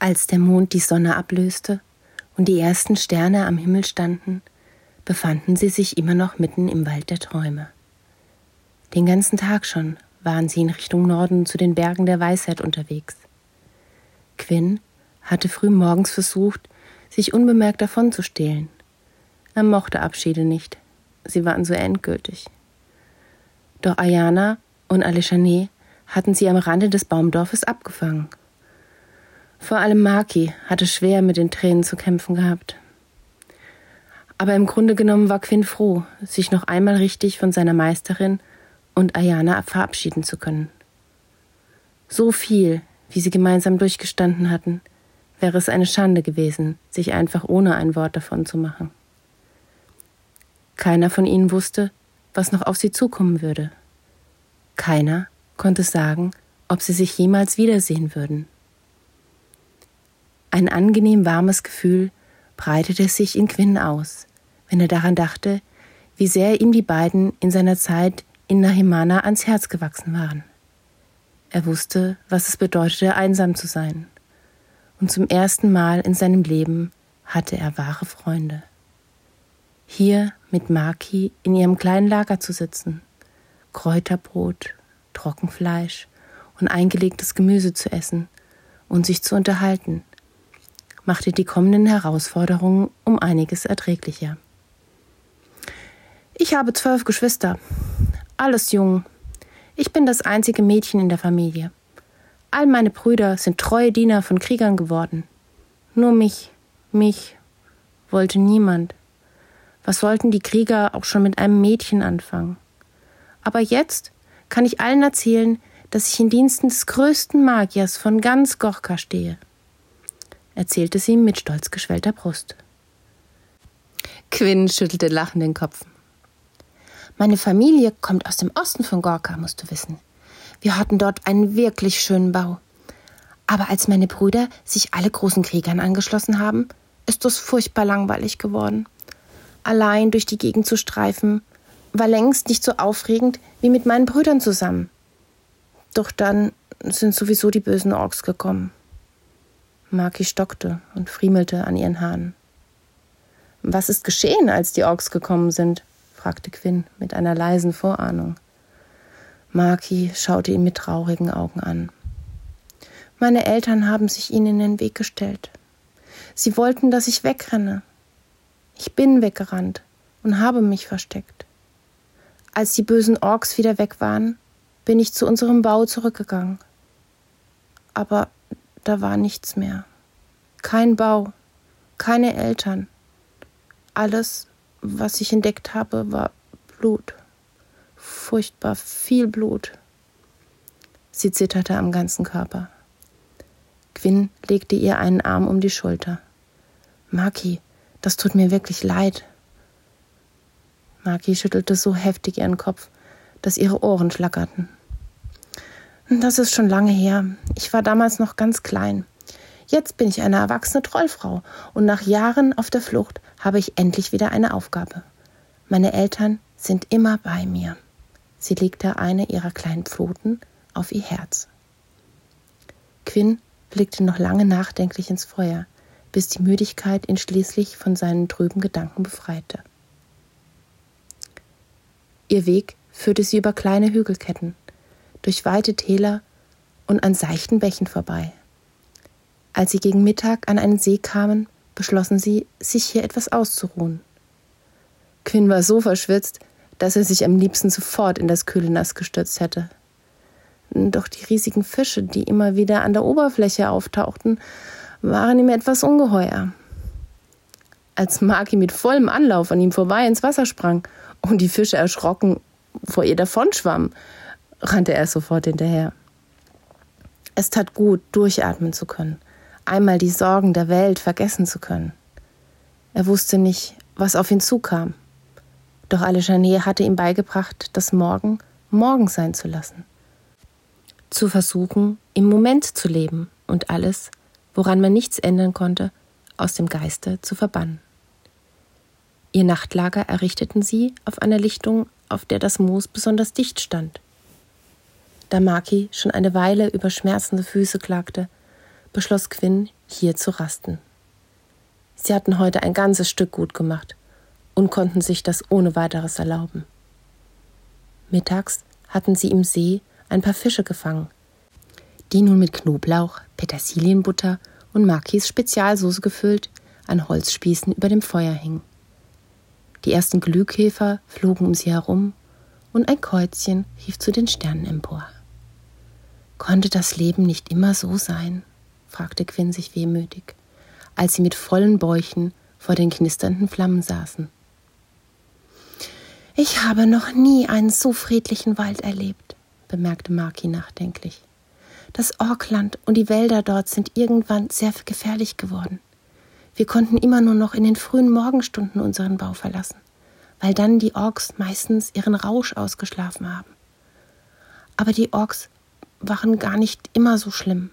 Als der Mond die Sonne ablöste und die ersten Sterne am Himmel standen, befanden sie sich immer noch mitten im Wald der Träume. Den ganzen Tag schon waren sie in Richtung Norden zu den Bergen der Weisheit unterwegs. Quinn hatte früh morgens versucht, sich unbemerkt davonzustehlen. Er mochte Abschiede nicht, sie waren so endgültig. Doch Ayana und Aleshane hatten sie am Rande des Baumdorfes abgefangen. Vor allem Maki hatte schwer mit den Tränen zu kämpfen gehabt. Aber im Grunde genommen war Quinn froh, sich noch einmal richtig von seiner Meisterin und Ayana verabschieden zu können. So viel, wie sie gemeinsam durchgestanden hatten, wäre es eine Schande gewesen, sich einfach ohne ein Wort davon zu machen. Keiner von ihnen wusste, was noch auf sie zukommen würde. Keiner konnte sagen, ob sie sich jemals wiedersehen würden. Ein angenehm warmes Gefühl breitete sich in Quinn aus, wenn er daran dachte, wie sehr ihm die beiden in seiner Zeit in Nahimana ans Herz gewachsen waren. Er wusste, was es bedeutete, einsam zu sein. Und zum ersten Mal in seinem Leben hatte er wahre Freunde. Hier mit Maki in ihrem kleinen Lager zu sitzen, Kräuterbrot, Trockenfleisch und eingelegtes Gemüse zu essen und sich zu unterhalten, machte die kommenden Herausforderungen um einiges erträglicher. Ich habe zwölf Geschwister, alles jung. Ich bin das einzige Mädchen in der Familie. All meine Brüder sind treue Diener von Kriegern geworden. Nur mich, mich wollte niemand. Was sollten die Krieger auch schon mit einem Mädchen anfangen? Aber jetzt kann ich allen erzählen, dass ich in Diensten des größten Magiers von ganz Gorka stehe, erzählte sie mit stolz geschwellter Brust. Quinn schüttelte lachend den Kopf. Meine Familie kommt aus dem Osten von Gorka, musst du wissen. Wir hatten dort einen wirklich schönen Bau. Aber als meine Brüder sich alle großen Kriegern angeschlossen haben, ist es furchtbar langweilig geworden. Allein durch die Gegend zu streifen, war längst nicht so aufregend wie mit meinen Brüdern zusammen. Doch dann sind sowieso die bösen Orks gekommen. Maki stockte und friemelte an ihren Haaren. Was ist geschehen, als die Orks gekommen sind? fragte Quinn mit einer leisen Vorahnung. Maki schaute ihn mit traurigen Augen an. Meine Eltern haben sich ihnen in den Weg gestellt. Sie wollten, dass ich wegrenne. Ich bin weggerannt und habe mich versteckt. Als die bösen Orks wieder weg waren, bin ich zu unserem Bau zurückgegangen. Aber da war nichts mehr. Kein Bau, keine Eltern. Alles was ich entdeckt habe, war Blut. Furchtbar viel Blut. Sie zitterte am ganzen Körper. Quinn legte ihr einen Arm um die Schulter. Maki, das tut mir wirklich leid. Maki schüttelte so heftig ihren Kopf, dass ihre Ohren schlackerten. Das ist schon lange her. Ich war damals noch ganz klein. Jetzt bin ich eine erwachsene Trollfrau und nach Jahren auf der Flucht habe ich endlich wieder eine Aufgabe. Meine Eltern sind immer bei mir. Sie legte eine ihrer kleinen Pfoten auf ihr Herz. Quinn blickte noch lange nachdenklich ins Feuer, bis die Müdigkeit ihn schließlich von seinen trüben Gedanken befreite. Ihr Weg führte sie über kleine Hügelketten, durch weite Täler und an seichten Bächen vorbei. Als sie gegen Mittag an einen See kamen, beschlossen sie, sich hier etwas auszuruhen. Quinn war so verschwitzt, dass er sich am liebsten sofort in das kühle Nass gestürzt hätte. Doch die riesigen Fische, die immer wieder an der Oberfläche auftauchten, waren ihm etwas ungeheuer. Als Maki mit vollem Anlauf an ihm vorbei ins Wasser sprang und die Fische erschrocken vor ihr davonschwammen, rannte er sofort hinterher. Es tat gut, durchatmen zu können einmal die Sorgen der Welt vergessen zu können. Er wusste nicht, was auf ihn zukam. Doch Alejane hatte ihm beigebracht, das Morgen morgen sein zu lassen. Zu versuchen, im Moment zu leben und alles, woran man nichts ändern konnte, aus dem Geiste zu verbannen. Ihr Nachtlager errichteten sie auf einer Lichtung, auf der das Moos besonders dicht stand. Da Maki schon eine Weile über schmerzende Füße klagte, beschloss Quinn, hier zu rasten. Sie hatten heute ein ganzes Stück gut gemacht und konnten sich das ohne weiteres erlauben. Mittags hatten sie im See ein paar Fische gefangen, die nun mit Knoblauch, Petersilienbutter und Makis Spezialsoße gefüllt an Holzspießen über dem Feuer hingen. Die ersten Glühkäfer flogen um sie herum und ein Käuzchen rief zu den Sternen empor. Konnte das Leben nicht immer so sein? fragte Quinn sich wehmütig, als sie mit vollen Bäuchen vor den knisternden Flammen saßen. Ich habe noch nie einen so friedlichen Wald erlebt, bemerkte Maki nachdenklich. Das Orkland und die Wälder dort sind irgendwann sehr gefährlich geworden. Wir konnten immer nur noch in den frühen Morgenstunden unseren Bau verlassen, weil dann die Orks meistens ihren Rausch ausgeschlafen haben. Aber die Orks waren gar nicht immer so schlimm.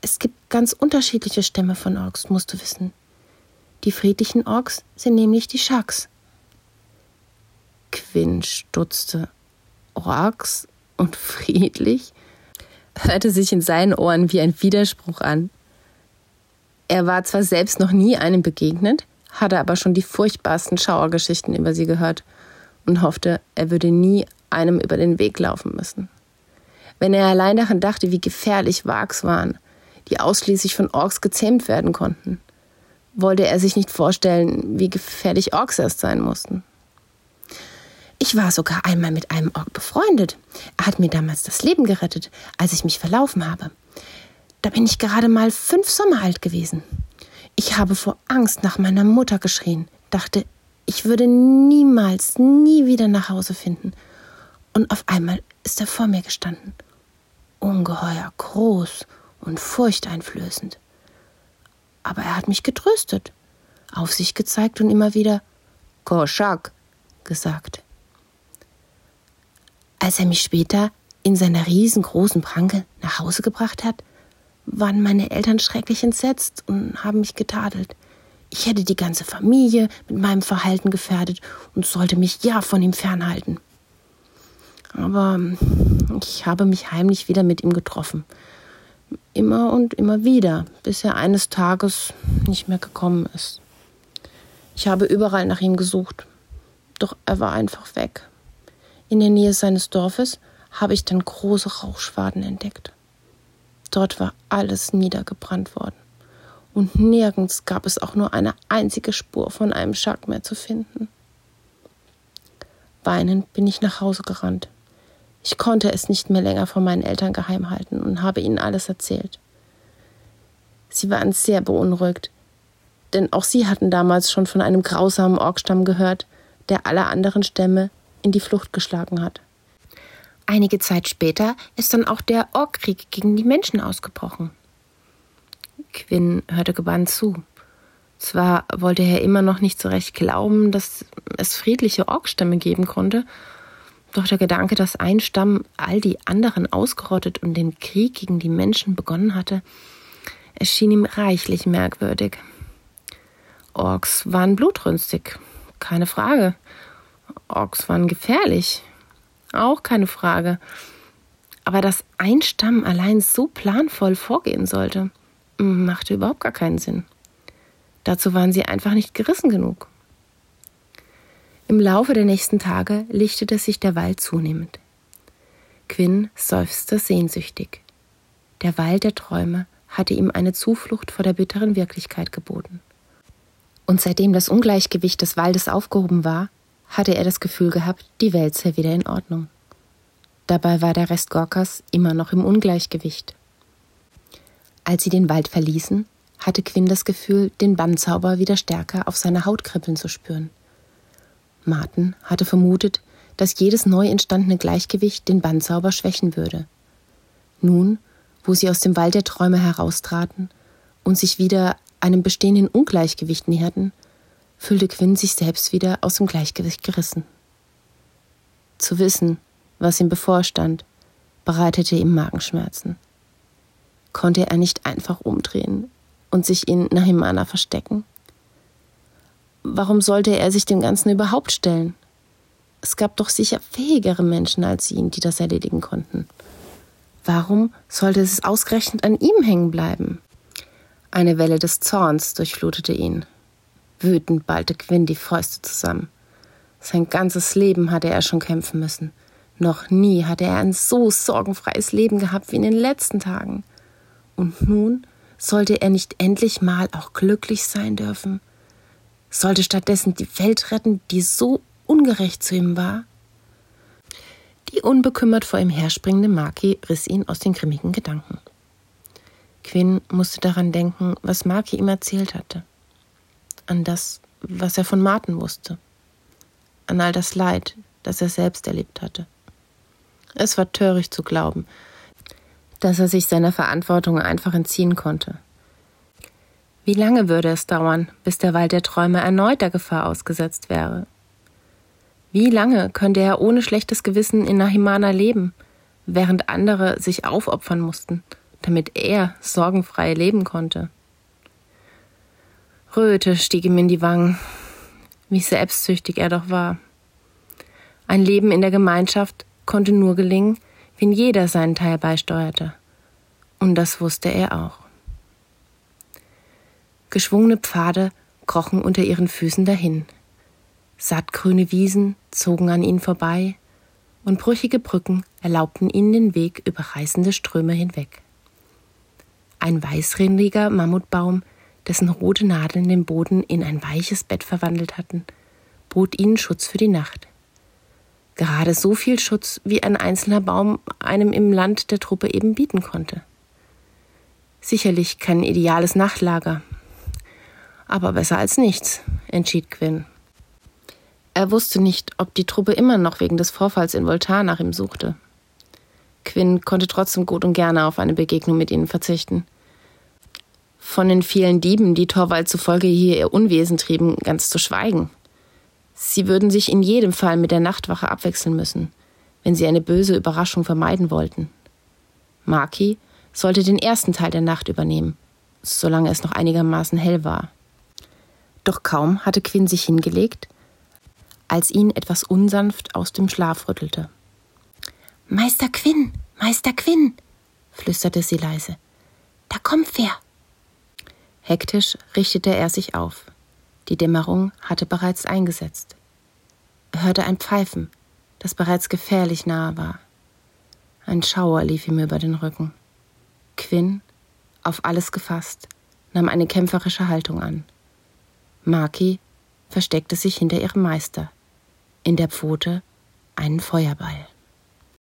Es gibt ganz unterschiedliche Stämme von Orks, musst du wissen. Die friedlichen Orks sind nämlich die Shaks. Quinn stutzte. Orks und friedlich? Hörte sich in seinen Ohren wie ein Widerspruch an. Er war zwar selbst noch nie einem begegnet, hatte aber schon die furchtbarsten Schauergeschichten über sie gehört und hoffte, er würde nie einem über den Weg laufen müssen. Wenn er allein daran dachte, wie gefährlich Wags waren, die ausschließlich von Orks gezähmt werden konnten, wollte er sich nicht vorstellen, wie gefährlich Orks erst sein mussten. Ich war sogar einmal mit einem Ork befreundet. Er hat mir damals das Leben gerettet, als ich mich verlaufen habe. Da bin ich gerade mal fünf Sommer alt gewesen. Ich habe vor Angst nach meiner Mutter geschrien, dachte, ich würde niemals, nie wieder nach Hause finden. Und auf einmal ist er vor mir gestanden. Ungeheuer groß und furchteinflößend. Aber er hat mich getröstet, auf sich gezeigt und immer wieder Koschak gesagt. Als er mich später in seiner riesengroßen Pranke nach Hause gebracht hat, waren meine Eltern schrecklich entsetzt und haben mich getadelt. Ich hätte die ganze Familie mit meinem Verhalten gefährdet und sollte mich ja von ihm fernhalten. Aber ich habe mich heimlich wieder mit ihm getroffen. Immer und immer wieder, bis er eines Tages nicht mehr gekommen ist. Ich habe überall nach ihm gesucht, doch er war einfach weg. In der Nähe seines Dorfes habe ich dann große Rauchschwaden entdeckt. Dort war alles niedergebrannt worden. Und nirgends gab es auch nur eine einzige Spur von einem Schack mehr zu finden. Weinend bin ich nach Hause gerannt. Ich konnte es nicht mehr länger von meinen Eltern geheim halten und habe ihnen alles erzählt. Sie waren sehr beunruhigt, denn auch sie hatten damals schon von einem grausamen Orkstamm gehört, der alle anderen Stämme in die Flucht geschlagen hat. Einige Zeit später ist dann auch der Orkkrieg gegen die Menschen ausgebrochen. Quinn hörte gebannt zu. Zwar wollte er immer noch nicht so recht glauben, dass es friedliche Orkstämme geben konnte, doch der Gedanke, dass ein Stamm all die anderen ausgerottet und den Krieg gegen die Menschen begonnen hatte, erschien ihm reichlich merkwürdig. Orks waren blutrünstig, keine Frage. Orks waren gefährlich, auch keine Frage. Aber dass ein Stamm allein so planvoll vorgehen sollte, machte überhaupt gar keinen Sinn. Dazu waren sie einfach nicht gerissen genug. Im Laufe der nächsten Tage lichtete sich der Wald zunehmend. Quinn seufzte sehnsüchtig. Der Wald der Träume hatte ihm eine Zuflucht vor der bitteren Wirklichkeit geboten. Und seitdem das Ungleichgewicht des Waldes aufgehoben war, hatte er das Gefühl gehabt, die Welt sei wieder in Ordnung. Dabei war der Rest Gorkas immer noch im Ungleichgewicht. Als sie den Wald verließen, hatte Quinn das Gefühl, den Bannzauber wieder stärker auf seiner Haut kribbeln zu spüren. Martin hatte vermutet, dass jedes neu entstandene Gleichgewicht den Bannzauber schwächen würde. Nun, wo sie aus dem Wald der Träume heraustraten und sich wieder einem bestehenden Ungleichgewicht näherten, fühlte Quinn sich selbst wieder aus dem Gleichgewicht gerissen. Zu wissen, was ihm bevorstand, bereitete ihm Magenschmerzen. Konnte er nicht einfach umdrehen und sich in Nahimana verstecken? Warum sollte er sich dem Ganzen überhaupt stellen? Es gab doch sicher fähigere Menschen als ihn, die das erledigen konnten. Warum sollte es ausgerechnet an ihm hängen bleiben? Eine Welle des Zorns durchflutete ihn. Wütend ballte Quinn die Fäuste zusammen. Sein ganzes Leben hatte er schon kämpfen müssen. Noch nie hatte er ein so sorgenfreies Leben gehabt wie in den letzten Tagen. Und nun sollte er nicht endlich mal auch glücklich sein dürfen? Sollte stattdessen die Welt retten, die so ungerecht zu ihm war? Die unbekümmert vor ihm herspringende Maki riss ihn aus den grimmigen Gedanken. Quinn musste daran denken, was Maki ihm erzählt hatte. An das, was er von Martin wusste. An all das Leid, das er selbst erlebt hatte. Es war töricht zu glauben, dass er sich seiner Verantwortung einfach entziehen konnte. Wie lange würde es dauern, bis der Wald der Träume erneut der Gefahr ausgesetzt wäre? Wie lange könnte er ohne schlechtes Gewissen in Nahimana leben, während andere sich aufopfern mussten, damit er sorgenfrei leben konnte? Röte stieg ihm in die Wangen, wie selbstsüchtig er doch war. Ein Leben in der Gemeinschaft konnte nur gelingen, wenn jeder seinen Teil beisteuerte. Und das wusste er auch. Geschwungene Pfade krochen unter ihren Füßen dahin. Sattgrüne Wiesen zogen an ihnen vorbei, und brüchige Brücken erlaubten ihnen den Weg über reißende Ströme hinweg. Ein weißrindiger Mammutbaum, dessen rote Nadeln den Boden in ein weiches Bett verwandelt hatten, bot ihnen Schutz für die Nacht. Gerade so viel Schutz, wie ein einzelner Baum einem im Land der Truppe eben bieten konnte. Sicherlich kein ideales Nachtlager. Aber besser als nichts, entschied Quinn. Er wusste nicht, ob die Truppe immer noch wegen des Vorfalls in Voltar nach ihm suchte. Quinn konnte trotzdem gut und gerne auf eine Begegnung mit ihnen verzichten. Von den vielen Dieben, die Torwald zufolge hier ihr Unwesen trieben, ganz zu schweigen. Sie würden sich in jedem Fall mit der Nachtwache abwechseln müssen, wenn sie eine böse Überraschung vermeiden wollten. Maki sollte den ersten Teil der Nacht übernehmen, solange es noch einigermaßen hell war. Doch kaum hatte Quinn sich hingelegt, als ihn etwas unsanft aus dem Schlaf rüttelte. Meister Quinn, Meister Quinn, flüsterte sie leise. Da kommt wer. Hektisch richtete er sich auf. Die Dämmerung hatte bereits eingesetzt. Er hörte ein Pfeifen, das bereits gefährlich nahe war. Ein Schauer lief ihm über den Rücken. Quinn, auf alles gefasst, nahm eine kämpferische Haltung an. Maki versteckte sich hinter ihrem Meister, in der Pfote einen Feuerball.